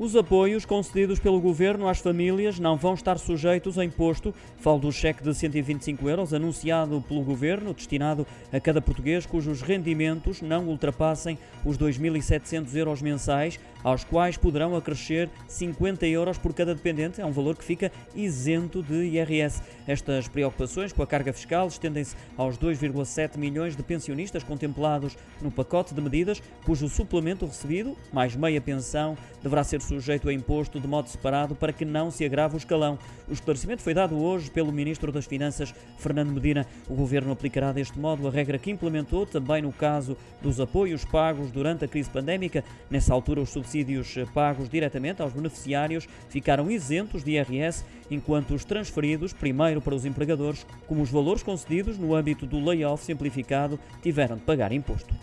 Os apoios concedidos pelo Governo às famílias não vão estar sujeitos a imposto. Falo do cheque de 125 euros anunciado pelo Governo, destinado a cada português cujos rendimentos não ultrapassem os 2.700 euros mensais, aos quais poderão acrescer 50 euros por cada dependente. É um valor que fica isento de IRS. Estas preocupações com a carga fiscal estendem-se aos 2,7 milhões de pensionistas contemplados no pacote de medidas, cujo suplemento recebido, mais meia pensão, deverá ser sujeito a imposto de modo separado para que não se agrave o escalão. O esclarecimento foi dado hoje pelo Ministro das Finanças, Fernando Medina. O Governo aplicará deste modo a regra que implementou também no caso dos apoios pagos durante a crise pandémica. Nessa altura, os subsídios pagos diretamente aos beneficiários ficaram isentos de IRS, enquanto os transferidos, primeiro para os empregadores, como os valores concedidos no âmbito do layoff simplificado, tiveram de pagar imposto.